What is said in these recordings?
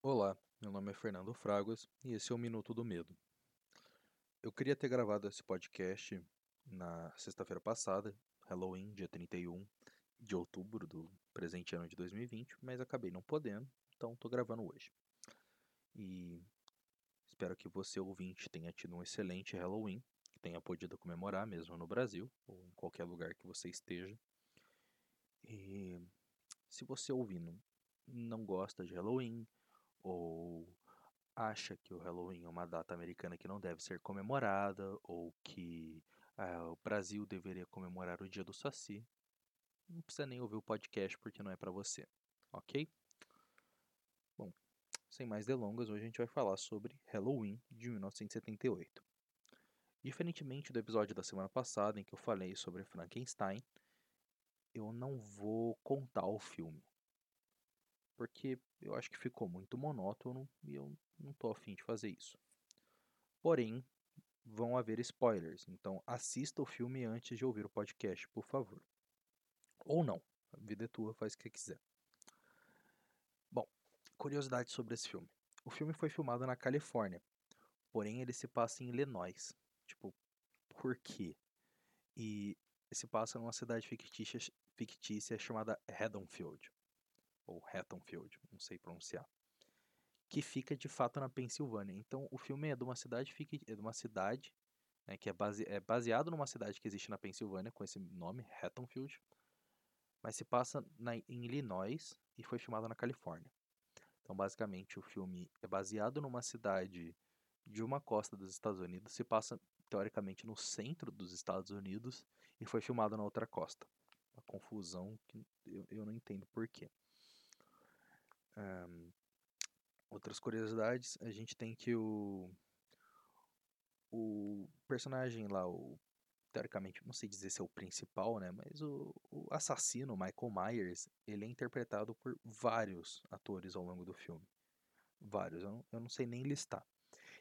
Olá, meu nome é Fernando Fraguas e esse é o Minuto do Medo. Eu queria ter gravado esse podcast na sexta-feira passada, Halloween, dia 31 de outubro do presente ano de 2020, mas acabei não podendo, então estou gravando hoje. E espero que você, ouvinte, tenha tido um excelente Halloween, que tenha podido comemorar mesmo no Brasil ou em qualquer lugar que você esteja. E se você ouvindo não gosta de Halloween, ou acha que o Halloween é uma data americana que não deve ser comemorada, ou que ah, o Brasil deveria comemorar o dia do Saci, não precisa nem ouvir o podcast porque não é para você, ok? Bom, sem mais delongas, hoje a gente vai falar sobre Halloween de 1978. Diferentemente do episódio da semana passada em que eu falei sobre Frankenstein, eu não vou contar o filme porque eu acho que ficou muito monótono e eu não tô afim de fazer isso. Porém, vão haver spoilers, então assista o filme antes de ouvir o podcast, por favor. Ou não, a vida é tua, faz o que quiser. Bom, curiosidade sobre esse filme. O filme foi filmado na Califórnia, porém ele se passa em Illinois. Tipo, por quê? E se passa numa cidade fictícia, fictícia chamada Haddonfield ou Haddonfield, não sei pronunciar, que fica de fato na Pensilvânia. Então o filme é de uma cidade, é de uma cidade né, que é, base, é baseado numa cidade que existe na Pensilvânia com esse nome, Haddonfield, mas se passa na, em Illinois e foi filmado na Califórnia. Então basicamente o filme é baseado numa cidade de uma costa dos Estados Unidos, se passa teoricamente no centro dos Estados Unidos e foi filmado na outra costa. Uma confusão que eu, eu não entendo porquê. Um, outras curiosidades, a gente tem que o, o personagem lá, o, teoricamente, não sei dizer se é o principal, né, mas o, o assassino, Michael Myers, ele é interpretado por vários atores ao longo do filme. Vários, eu não, eu não sei nem listar.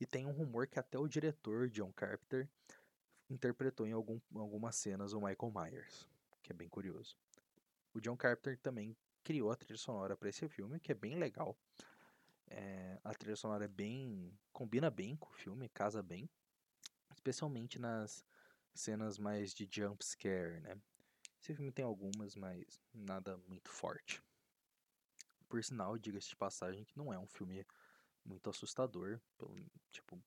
E tem um rumor que até o diretor, John Carpenter, interpretou em algum, algumas cenas o Michael Myers, que é bem curioso. O John Carpenter também criou a trilha sonora para esse filme, que é bem legal. É, a trilha sonora é bem. combina bem com o filme, casa bem. Especialmente nas cenas mais de jump scare, né? Esse filme tem algumas, mas nada muito forte. Por sinal, diga-se de passagem que não é um filme muito assustador. Tipo,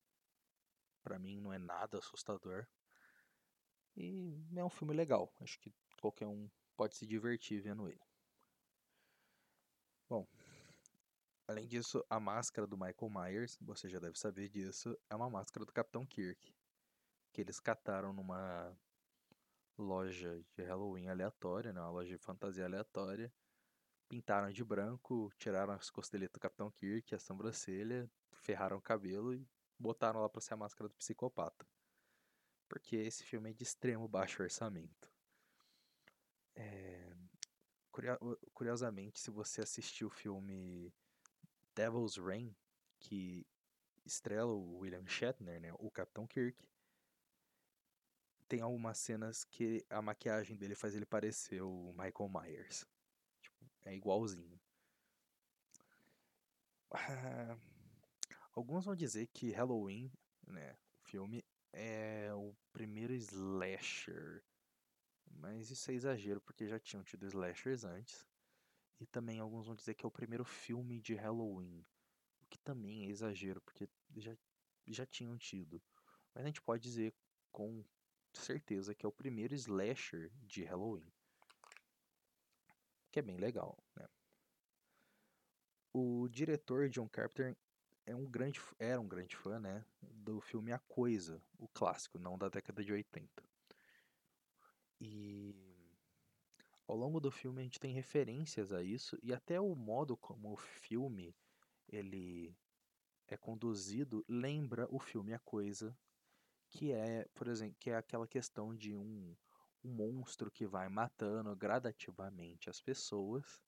para mim não é nada assustador. E é um filme legal. Acho que qualquer um pode se divertir vendo ele. Bom, além disso, a máscara do Michael Myers, você já deve saber disso, é uma máscara do Capitão Kirk, que eles cataram numa loja de Halloween aleatória, né, uma loja de fantasia aleatória, pintaram de branco, tiraram as costeletas do Capitão Kirk, a sobrancelha, ferraram o cabelo e botaram lá para ser a máscara do psicopata. Porque esse filme é de extremo baixo orçamento. É, Curiosamente, se você assistiu o filme Devil's Rain, que estrela o William Shatner, né, o Capitão Kirk, tem algumas cenas que a maquiagem dele faz ele parecer o Michael Myers. Tipo, é igualzinho. Ah, alguns vão dizer que Halloween, né, o filme, é o primeiro slasher mas isso é exagero, porque já tinham tido slashers antes. E também alguns vão dizer que é o primeiro filme de Halloween. O que também é exagero, porque já, já tinham tido. Mas a gente pode dizer com certeza que é o primeiro slasher de Halloween. Que é bem legal, né? O diretor John Carpenter é um grande, era um grande fã, né, do filme A Coisa, o clássico, não da década de 80. E ao longo do filme a gente tem referências a isso e até o modo como o filme ele é conduzido lembra o filme A Coisa, que é, por exemplo, que é aquela questão de um, um monstro que vai matando gradativamente as pessoas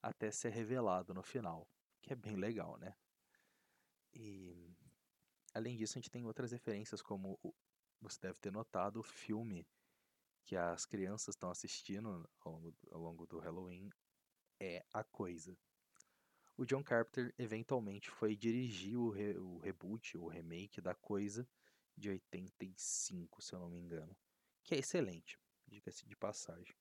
até ser revelado no final, que é bem legal, né? E além disso, a gente tem outras referências como você deve ter notado o filme que as crianças estão assistindo ao longo, ao longo do Halloween é A Coisa. o John Carpenter eventualmente foi dirigir o, re, o reboot, o remake da coisa de 85, se eu não me engano. Que é excelente, diga-se de passagem.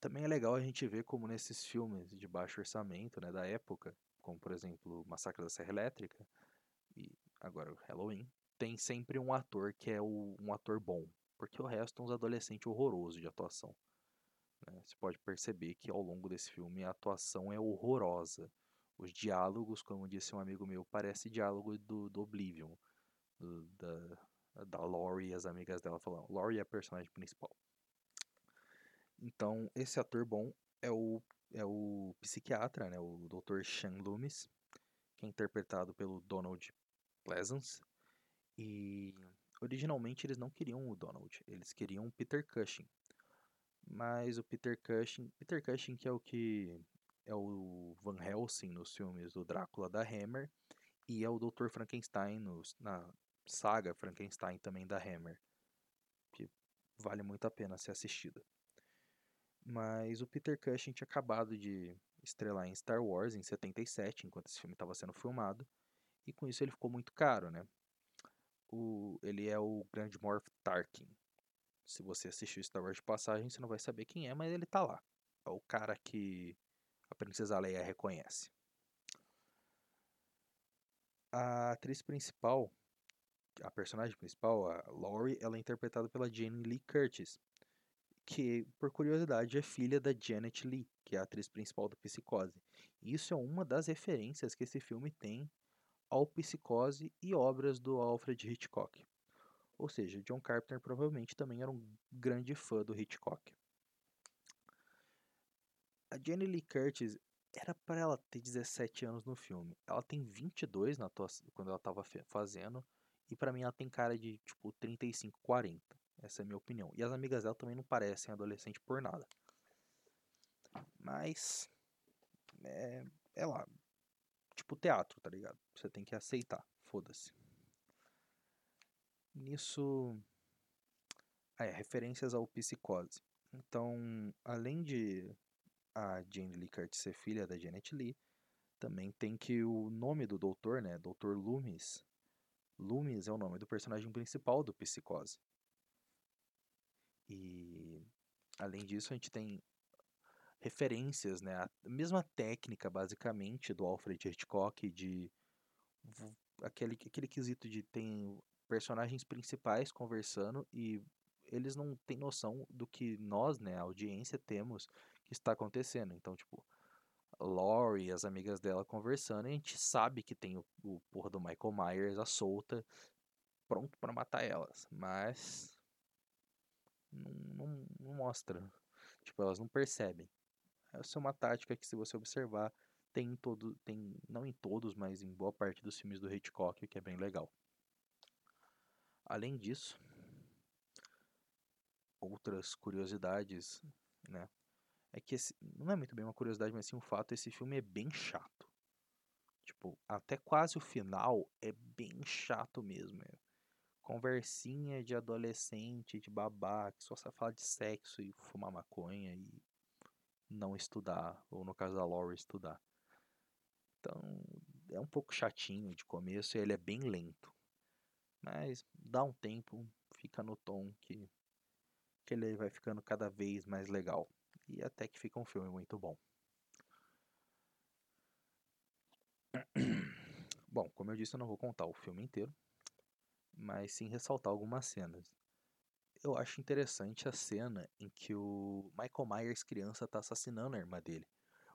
Também é legal a gente ver como nesses filmes de baixo orçamento, né, da época, como por exemplo Massacre da Serra Elétrica e agora o Halloween, tem sempre um ator que é o, um ator bom, porque o resto é uns adolescentes horrorosos de atuação. Né? Você pode perceber que ao longo desse filme a atuação é horrorosa. Os diálogos, como disse um amigo meu, parece diálogo do, do Oblivion, do, da, da Laurie e as amigas dela falando. Laurie é a personagem principal. Então, esse ator bom é o, é o psiquiatra, né, o Dr. Sean Loomis, que é interpretado pelo Donald Pleasance. E originalmente eles não queriam o Donald, eles queriam o Peter Cushing, mas o Peter Cushing, Peter Cushing que é o que é o Van Helsing nos filmes do Drácula da Hammer e é o Dr. Frankenstein nos, na saga Frankenstein também da Hammer, que vale muito a pena ser assistida. Mas o Peter Cushing tinha acabado de estrelar em Star Wars em 77, enquanto esse filme estava sendo filmado, e com isso ele ficou muito caro, né? O, ele é o Grand Morph Tarkin, se você assistiu Star Wars de passagem, você não vai saber quem é, mas ele tá lá. É o cara que a Princesa Leia reconhece. A atriz principal, a personagem principal, a Laurie, ela é interpretada pela Jane Lee Curtis, que, por curiosidade, é filha da Janet Lee, que é a atriz principal do Psicose. Isso é uma das referências que esse filme tem ao Psicose e obras do Alfred Hitchcock. Ou seja, John Carpenter provavelmente também era um grande fã do Hitchcock. A Jenny Lee Curtis era para ela ter 17 anos no filme. Ela tem 22 na quando ela estava fazendo. E para mim ela tem cara de tipo 35, 40. Essa é a minha opinião. E as amigas dela também não parecem adolescente por nada. Mas. É, é lá. Tipo teatro, tá ligado? Você tem que aceitar. Foda-se. Nisso, é, referências ao psicose. Então, além de a Jane Curtis ser filha da Janet Lee, também tem que o nome do doutor, né, Dr. Loomis, Loomis é o nome do personagem principal do Psicose. E além disso, a gente tem referências, né, a mesma técnica basicamente do Alfred Hitchcock de aquele aquele quesito de tem personagens principais conversando e eles não têm noção do que nós, né, a audiência, temos que está acontecendo. Então, tipo, Laurie e as amigas dela conversando, e a gente sabe que tem o, o porra do Michael Myers à solta, pronto para matar elas. Mas. Não, não, não, mostra. Tipo, elas não percebem. Essa é uma tática que, se você observar, tem em todo. Tem, não em todos, mas em boa parte dos filmes do Hitchcock, que é bem legal. Além disso, outras curiosidades, né? É que esse, não é muito bem uma curiosidade, mas sim um fato, esse filme é bem chato. Tipo, até quase o final é bem chato mesmo. É conversinha de adolescente, de babá, que só sabe falar de sexo e fumar maconha e não estudar, ou no caso da Laura, estudar. Então, é um pouco chatinho de começo e ele é bem lento. Mas dá um tempo, fica no tom que, que ele vai ficando cada vez mais legal. E até que fica um filme muito bom. Bom, como eu disse, eu não vou contar o filme inteiro, mas sim ressaltar algumas cenas. Eu acho interessante a cena em que o Michael Myers criança está assassinando a irmã dele.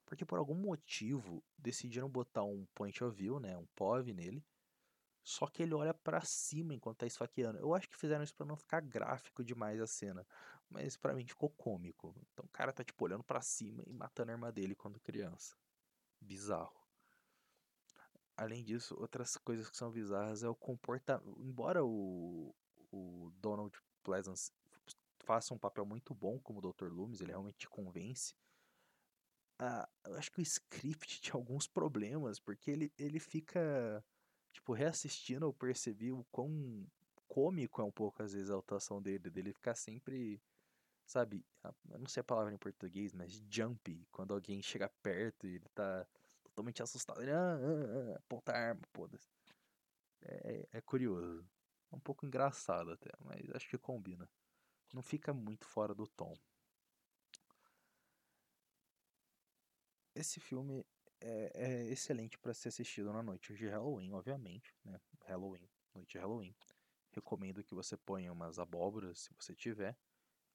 Porque por algum motivo decidiram botar um point of view, né, um POV nele, só que ele olha para cima enquanto tá esfaqueando. Eu acho que fizeram isso para não ficar gráfico demais a cena, mas para mim ficou cômico. Então o cara tá tipo olhando para cima e matando a irmã dele quando criança. Bizarro. Além disso, outras coisas que são bizarras é o comportamento. Embora o, o Donald Pleasance faça um papel muito bom como Dr. Loomis, ele realmente te convence. Ah, eu acho que o script tinha alguns problemas, porque ele, ele fica tipo, reassistindo eu percebi o quão cômico é um pouco às vezes a atuação dele, dele ficar sempre sabe, eu não sei a palavra em português, mas jump, quando alguém chega perto e ele tá totalmente assustado, ele ah, ah, ah, aponta a arma, pô. É, é curioso. É um pouco engraçado até, mas acho que combina. Não fica muito fora do tom. Esse filme é, é excelente para ser assistido na noite de Halloween, obviamente, né? Halloween, noite de Halloween. Recomendo que você ponha umas abóboras, se você tiver,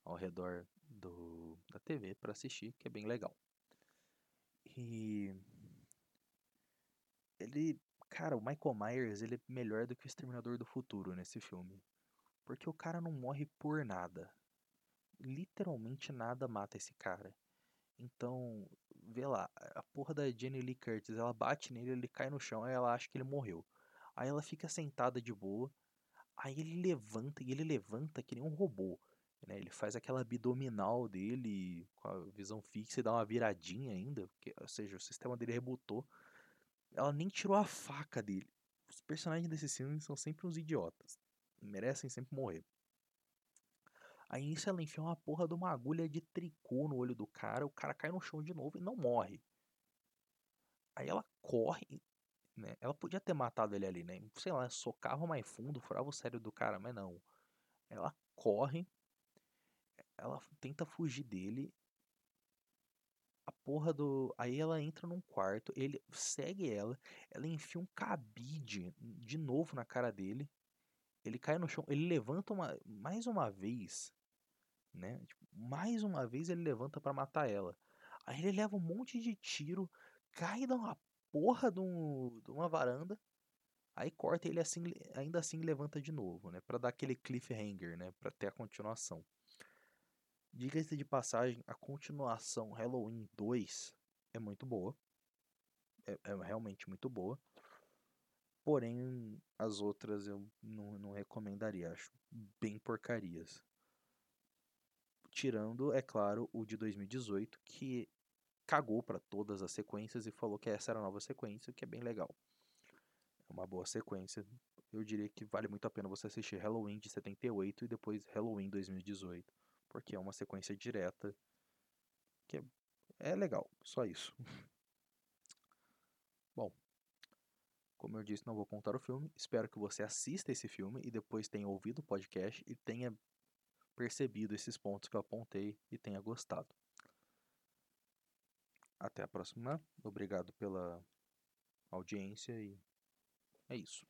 ao redor do, da TV para assistir, que é bem legal. E ele, cara, o Michael Myers, ele é melhor do que o Exterminador do Futuro nesse filme. Porque o cara não morre por nada. Literalmente nada mata esse cara. Então, vê lá, a porra da Jenny Lee Curtis, ela bate nele, ele cai no chão, aí ela acha que ele morreu. Aí ela fica sentada de boa, aí ele levanta, e ele levanta que nem um robô. Né? Ele faz aquela abdominal dele com a visão fixa e dá uma viradinha ainda, porque, ou seja, o sistema dele rebutou. Ela nem tirou a faca dele. Os personagens desse filme são sempre uns idiotas. Merecem sempre morrer. Aí nisso ela enfia uma porra de uma agulha de tricô no olho do cara, o cara cai no chão de novo e não morre. Aí ela corre, né? Ela podia ter matado ele ali, né? Sei lá, socava mais fundo, furava o cérebro do cara, mas não. Ela corre, ela tenta fugir dele. A porra do. Aí ela entra num quarto, ele segue ela, ela enfia um cabide de novo na cara dele. Ele cai no chão, ele levanta uma, mais uma vez né? Tipo, mais uma vez ele levanta para matar ela. Aí ele leva um monte de tiro, cai uma porra de, um, de uma varanda. Aí corta ele assim, ainda assim levanta de novo, né? Para dar aquele cliffhanger, né? Para ter a continuação. Diga-se de passagem, a continuação Halloween 2 é muito boa. É, é, realmente muito boa. Porém, as outras eu não, não recomendaria. Acho bem porcarias. Tirando, é claro, o de 2018, que cagou para todas as sequências e falou que essa era a nova sequência, que é bem legal. É uma boa sequência. Eu diria que vale muito a pena você assistir Halloween de 78 e depois Halloween 2018, porque é uma sequência direta que é, é legal, só isso. Bom, como eu disse, não vou contar o filme. Espero que você assista esse filme e depois tenha ouvido o podcast e tenha percebido esses pontos que eu apontei e tenha gostado. Até a próxima. Obrigado pela audiência e é isso.